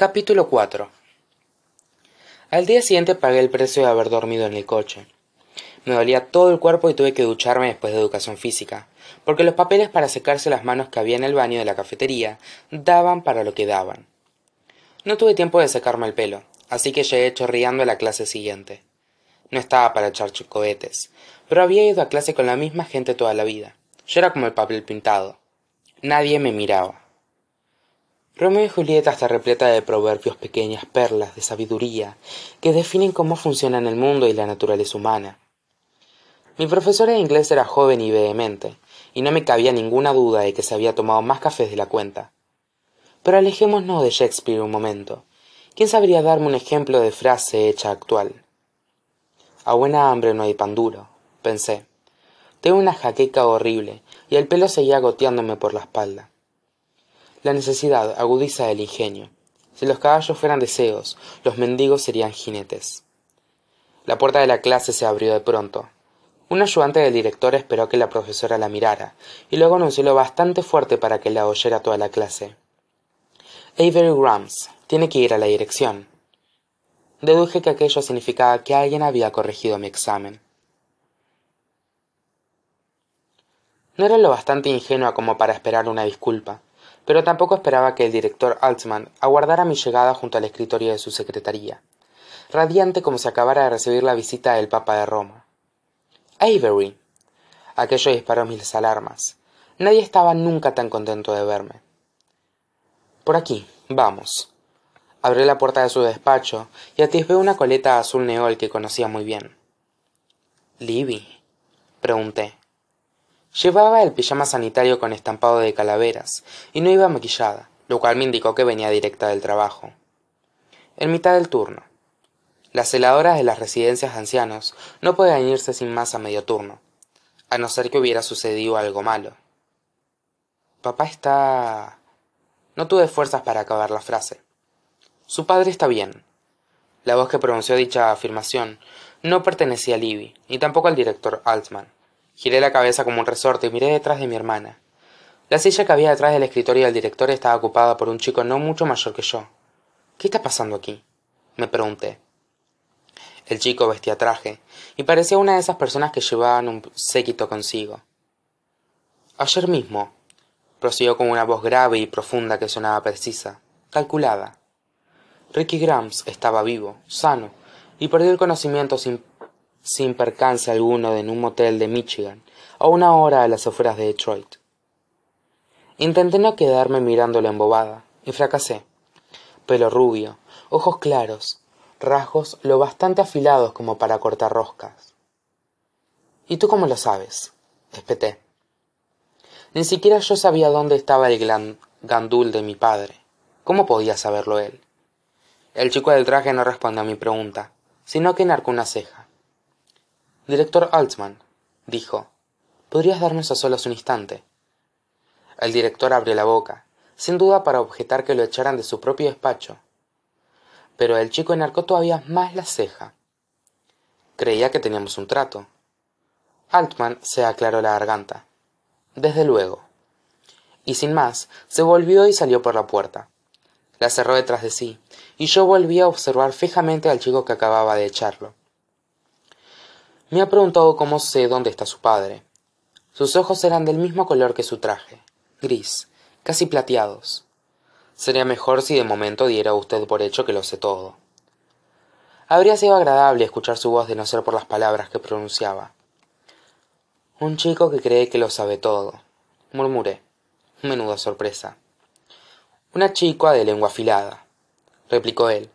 capítulo 4 al día siguiente pagué el precio de haber dormido en el coche. Me dolía todo el cuerpo y tuve que ducharme después de educación física porque los papeles para secarse las manos que había en el baño de la cafetería daban para lo que daban. No tuve tiempo de secarme el pelo así que llegué chorreando a la clase siguiente. No estaba para echar cohetes pero había ido a clase con la misma gente toda la vida. Yo era como el papel pintado. Nadie me miraba romeo y julieta está repleta de proverbios pequeñas perlas de sabiduría que definen cómo funcionan el mundo y la naturaleza humana. Mi profesora de inglés era joven y vehemente y no me cabía ninguna duda de que se había tomado más cafés de la cuenta. Pero alejémonos de shakespeare un momento. Quién sabría darme un ejemplo de frase hecha actual a buena hambre no hay pan duro pensé. Tengo una jaqueca horrible y el pelo seguía goteándome por la espalda la necesidad agudiza el ingenio. Si los caballos fueran deseos los mendigos serían jinetes. La puerta de la clase se abrió de pronto. Un ayudante del director esperó que la profesora la mirara y luego anunció bastante fuerte para que la oyera toda la clase. Avery grams tiene que ir a la dirección. Deduje que aquello significaba que alguien había corregido mi examen. No era lo bastante ingenua como para esperar una disculpa pero tampoco esperaba que el director altman aguardara mi llegada junto al escritorio de su secretaría radiante como si acabara de recibir la visita del papa de roma. Avery aquello disparó mis alarmas. Nadie estaba nunca tan contento de verme. Por aquí vamos. Abrió la puerta de su despacho y atisbé una coleta azul neol que conocía muy bien. Libby pregunté llevaba el pijama sanitario con estampado de calaveras y no iba maquillada lo cual me indicó que venía directa del trabajo. En mitad del turno. Las celadoras de las residencias de ancianos no pueden irse sin más a medio turno a no ser que hubiera sucedido algo malo. Papá está no tuve fuerzas para acabar la frase. Su padre está bien. La voz que pronunció dicha afirmación no pertenecía a libby ni tampoco al director altman giré la cabeza como un resorte y miré detrás de mi hermana. La silla que había detrás del escritorio del director estaba ocupada por un chico no mucho mayor que yo. Qué está pasando aquí me pregunté. El chico vestía traje y parecía una de esas personas que llevaban un séquito consigo. Ayer mismo prosiguió con una voz grave y profunda que sonaba precisa calculada. Ricky grams estaba vivo sano y perdió el conocimiento sin sin percance alguno en un motel de michigan a una hora a las afueras de detroit. Intenté no quedarme mirándolo embobada y fracasé. Pelo rubio ojos claros rasgos lo bastante afilados como para cortar roscas. Y tú cómo lo sabes espeté. Ni siquiera yo sabía dónde estaba el gandul de mi padre. Cómo podía saberlo él el chico del traje no respondió a mi pregunta sino que enarcó una ceja director altman dijo podrías darnos a solas un instante el director abrió la boca sin duda para objetar que lo echaran de su propio despacho. Pero el chico enarcó todavía más la ceja. Creía que teníamos un trato. Altman se aclaró la garganta. Desde luego. Y sin más se volvió y salió por la puerta. La cerró detrás de sí y yo volví a observar fijamente al chico que acababa de echarlo me ha preguntado cómo sé dónde está su padre. Sus ojos eran del mismo color que su traje gris casi plateados. Sería mejor si de momento diera usted por hecho que lo sé todo. Habría sido agradable escuchar su voz de no ser por las palabras que pronunciaba. Un chico que cree que lo sabe todo murmuré menuda sorpresa. Una chica de lengua afilada replicó él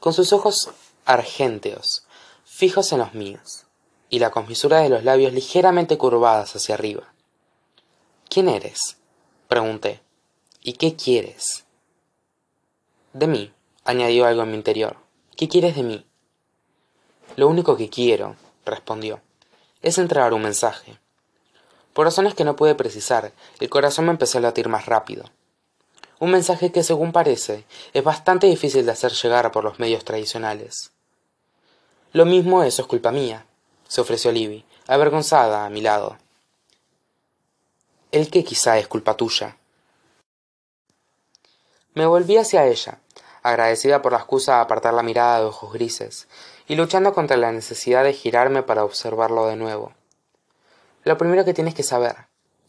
con sus ojos argénteos fijos en los míos y la comisura de los labios ligeramente curvadas hacia arriba. Quién eres pregunté. Y qué quieres de mí añadió algo en mi interior. Qué quieres de mí lo único que quiero respondió es entregar un mensaje. Por razones que no pude precisar el corazón me empezó a latir más rápido. Un mensaje que según parece es bastante difícil de hacer llegar por los medios tradicionales. Lo mismo eso es culpa mía se ofreció libby avergonzada a mi lado el qué quizá es culpa tuya me volví hacia ella agradecida por la excusa de apartar la mirada de ojos grises, y luchando contra la necesidad de girarme para observarlo de nuevo. Lo primero que tienes que saber,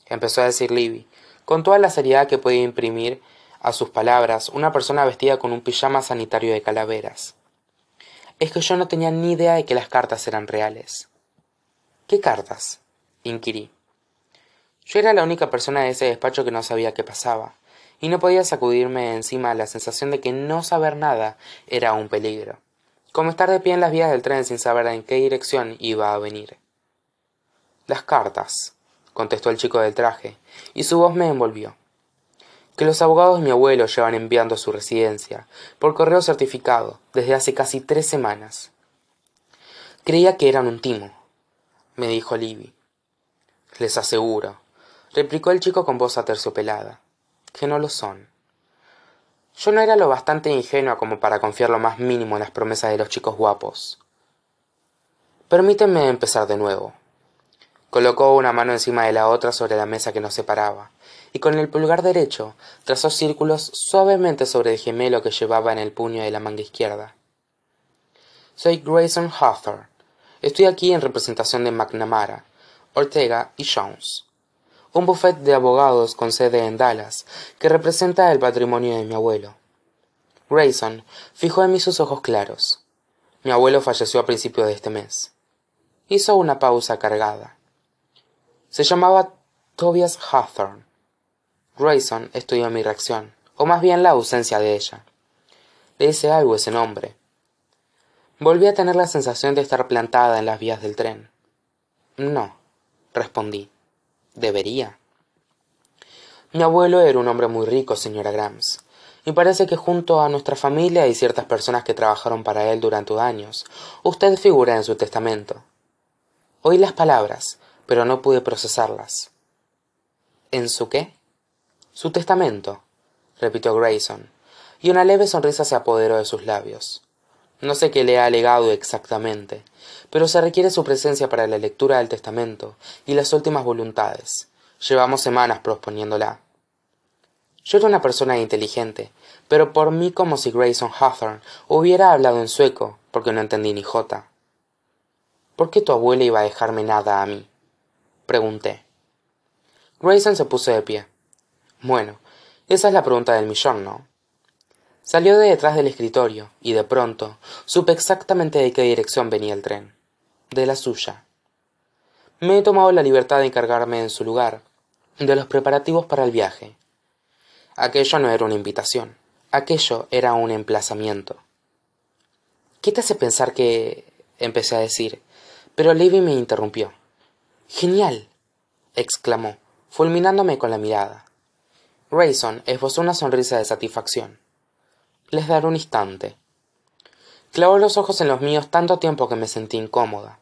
empezó a decir Libby, con toda la seriedad que podía imprimir a sus palabras una persona vestida con un pijama sanitario de calaveras. Es que yo no tenía ni idea de que las cartas eran reales. ¿Qué cartas? inquirí. Yo era la única persona de ese despacho que no sabía qué pasaba, y no podía sacudirme encima la sensación de que no saber nada era un peligro, como estar de pie en las vías del tren sin saber en qué dirección iba a venir. Las cartas, contestó el chico del traje, y su voz me envolvió. Que los abogados de mi abuelo llevan enviando a su residencia, por correo certificado, desde hace casi tres semanas. Creía que eran un timo, me dijo Libby. Les aseguro, replicó el chico con voz aterciopelada, que no lo son. Yo no era lo bastante ingenua como para confiar lo más mínimo en las promesas de los chicos guapos. Permíteme empezar de nuevo. Colocó una mano encima de la otra sobre la mesa que nos separaba, y con el pulgar derecho trazó círculos suavemente sobre el gemelo que llevaba en el puño de la manga izquierda. Soy Grayson Hawthorne. Estoy aquí en representación de McNamara, Ortega y Jones un buffet de abogados con sede en Dallas, que representa el patrimonio de mi abuelo. Grayson fijó en mí sus ojos claros. Mi abuelo falleció a principios de este mes. Hizo una pausa cargada. Se llamaba Tobias Hawthorne. Grayson estudió mi reacción, o más bien la ausencia de ella. Le hice algo ese nombre. Volví a tener la sensación de estar plantada en las vías del tren. No, respondí. Debería. Mi abuelo era un hombre muy rico, señora Grams, y parece que junto a nuestra familia y ciertas personas que trabajaron para él durante años, usted figura en su testamento. Oí las palabras, pero no pude procesarlas. ¿En su qué? Su testamento, repitió Grayson, y una leve sonrisa se apoderó de sus labios. No sé qué le ha alegado exactamente, pero se requiere su presencia para la lectura del testamento y las últimas voluntades. Llevamos semanas proponiéndola. Yo era una persona inteligente, pero por mí como si Grayson Hawthorne hubiera hablado en sueco, porque no entendí ni jota. ¿Por qué tu abuela iba a dejarme nada a mí? pregunté. Grayson se puso de pie. Bueno, esa es la pregunta del millón, ¿no? Salió de detrás del escritorio, y de pronto supe exactamente de qué dirección venía el tren. De la suya. Me he tomado la libertad de encargarme en su lugar de los preparativos para el viaje. Aquello no era una invitación, aquello era un emplazamiento. ¿Qué te hace pensar que... empecé a decir, pero Levi me interrumpió. Genial. exclamó, fulminándome con la mirada. Grayson esbozó una sonrisa de satisfacción les daré un instante. Clavó los ojos en los míos tanto tiempo que me sentí incómoda.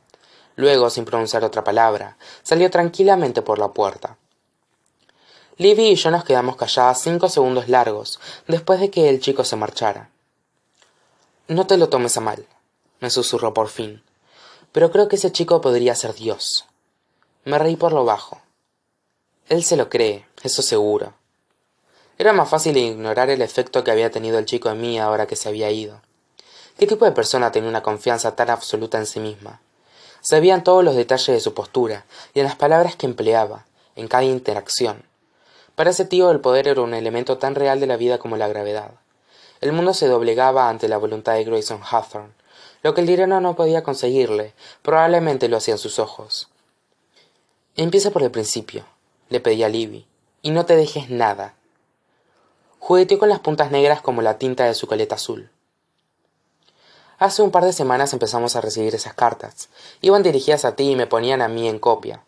Luego, sin pronunciar otra palabra, salió tranquilamente por la puerta. Livy y yo nos quedamos calladas cinco segundos largos después de que el chico se marchara. No te lo tomes a mal, me susurró por fin, pero creo que ese chico podría ser Dios. Me reí por lo bajo. Él se lo cree, eso seguro. Era más fácil ignorar el efecto que había tenido el chico en mí ahora que se había ido. ¿Qué tipo de persona tenía una confianza tan absoluta en sí misma? Sabían todos los detalles de su postura y en las palabras que empleaba, en cada interacción. Para ese tío el poder era un elemento tan real de la vida como la gravedad. El mundo se doblegaba ante la voluntad de Grayson Hawthorne. Lo que el dinero no podía conseguirle, probablemente lo hacían sus ojos. Empieza por el principio, le pedía a Libby, y no te dejes nada, jugueteó con las puntas negras como la tinta de su coleta azul. Hace un par de semanas empezamos a recibir esas cartas. Iban dirigidas a ti y me ponían a mí en copia.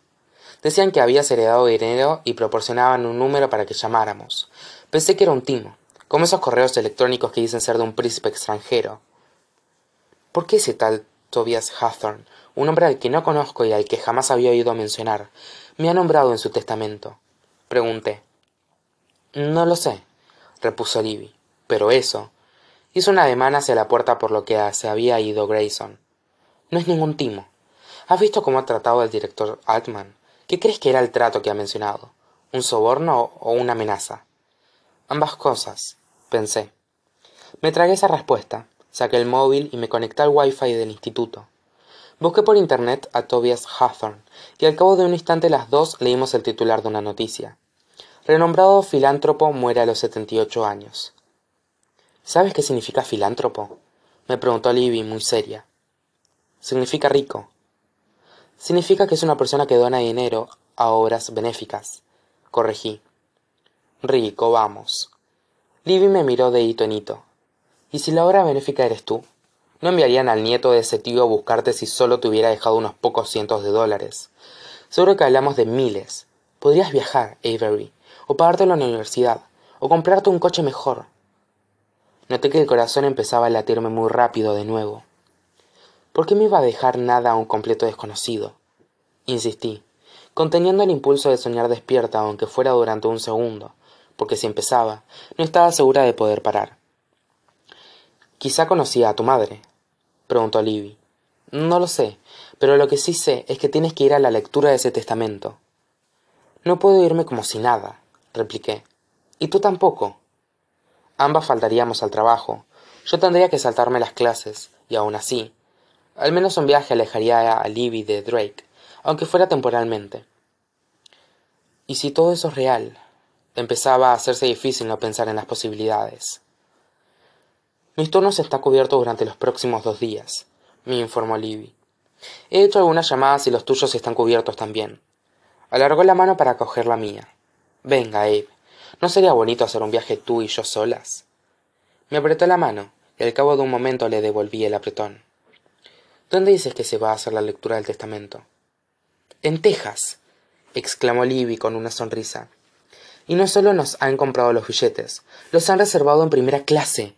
Decían que habías heredado dinero y proporcionaban un número para que llamáramos. Pensé que era un timo, como esos correos electrónicos que dicen ser de un príncipe extranjero. ¿Por qué ese tal Tobias Hawthorne, un hombre al que no conozco y al que jamás había oído mencionar, me ha nombrado en su testamento? Pregunté. No lo sé, repuso Libby. Pero eso. Hizo un ademán hacia la puerta por lo que se había ido Grayson. No es ningún timo. ¿Has visto cómo ha tratado al director Altman? ¿Qué crees que era el trato que ha mencionado? ¿Un soborno o una amenaza? Ambas cosas, pensé. Me tragué esa respuesta, saqué el móvil y me conecté al wifi del instituto. Busqué por internet a Tobias Hawthorne y al cabo de un instante las dos leímos el titular de una noticia. Renombrado filántropo muere a los 78 años. ¿Sabes qué significa filántropo? me preguntó Libby muy seria. Significa rico. Significa que es una persona que dona dinero a obras benéficas. Corregí. Rico, vamos. Libby me miró de hito en hito. ¿Y si la obra benéfica eres tú? No enviarían al nieto de ese tío a buscarte si solo te hubiera dejado unos pocos cientos de dólares. Seguro que hablamos de miles. Podrías viajar, Avery, o pagarte la universidad, o comprarte un coche mejor. Noté que el corazón empezaba a latirme muy rápido de nuevo. ¿Por qué me iba a dejar nada a un completo desconocido? Insistí, conteniendo el impulso de soñar despierta aunque fuera durante un segundo, porque si empezaba, no estaba segura de poder parar. Quizá conocía a tu madre, preguntó Libby. No lo sé, pero lo que sí sé es que tienes que ir a la lectura de ese testamento. No puedo irme como si nada, repliqué. Y tú tampoco. Ambas faltaríamos al trabajo. Yo tendría que saltarme las clases, y aún así. Al menos un viaje alejaría a Libby de Drake, aunque fuera temporalmente. ¿Y si todo eso es real? Empezaba a hacerse difícil no pensar en las posibilidades. Mis turnos está cubierto durante los próximos dos días, me informó Libby. He hecho algunas llamadas y los tuyos están cubiertos también. Alargó la mano para coger la mía. Venga, Abe, ¿no sería bonito hacer un viaje tú y yo solas? Me apretó la mano y al cabo de un momento le devolví el apretón. ¿Dónde dices que se va a hacer la lectura del testamento? En Texas, exclamó Libby con una sonrisa. Y no solo nos han comprado los billetes, los han reservado en primera clase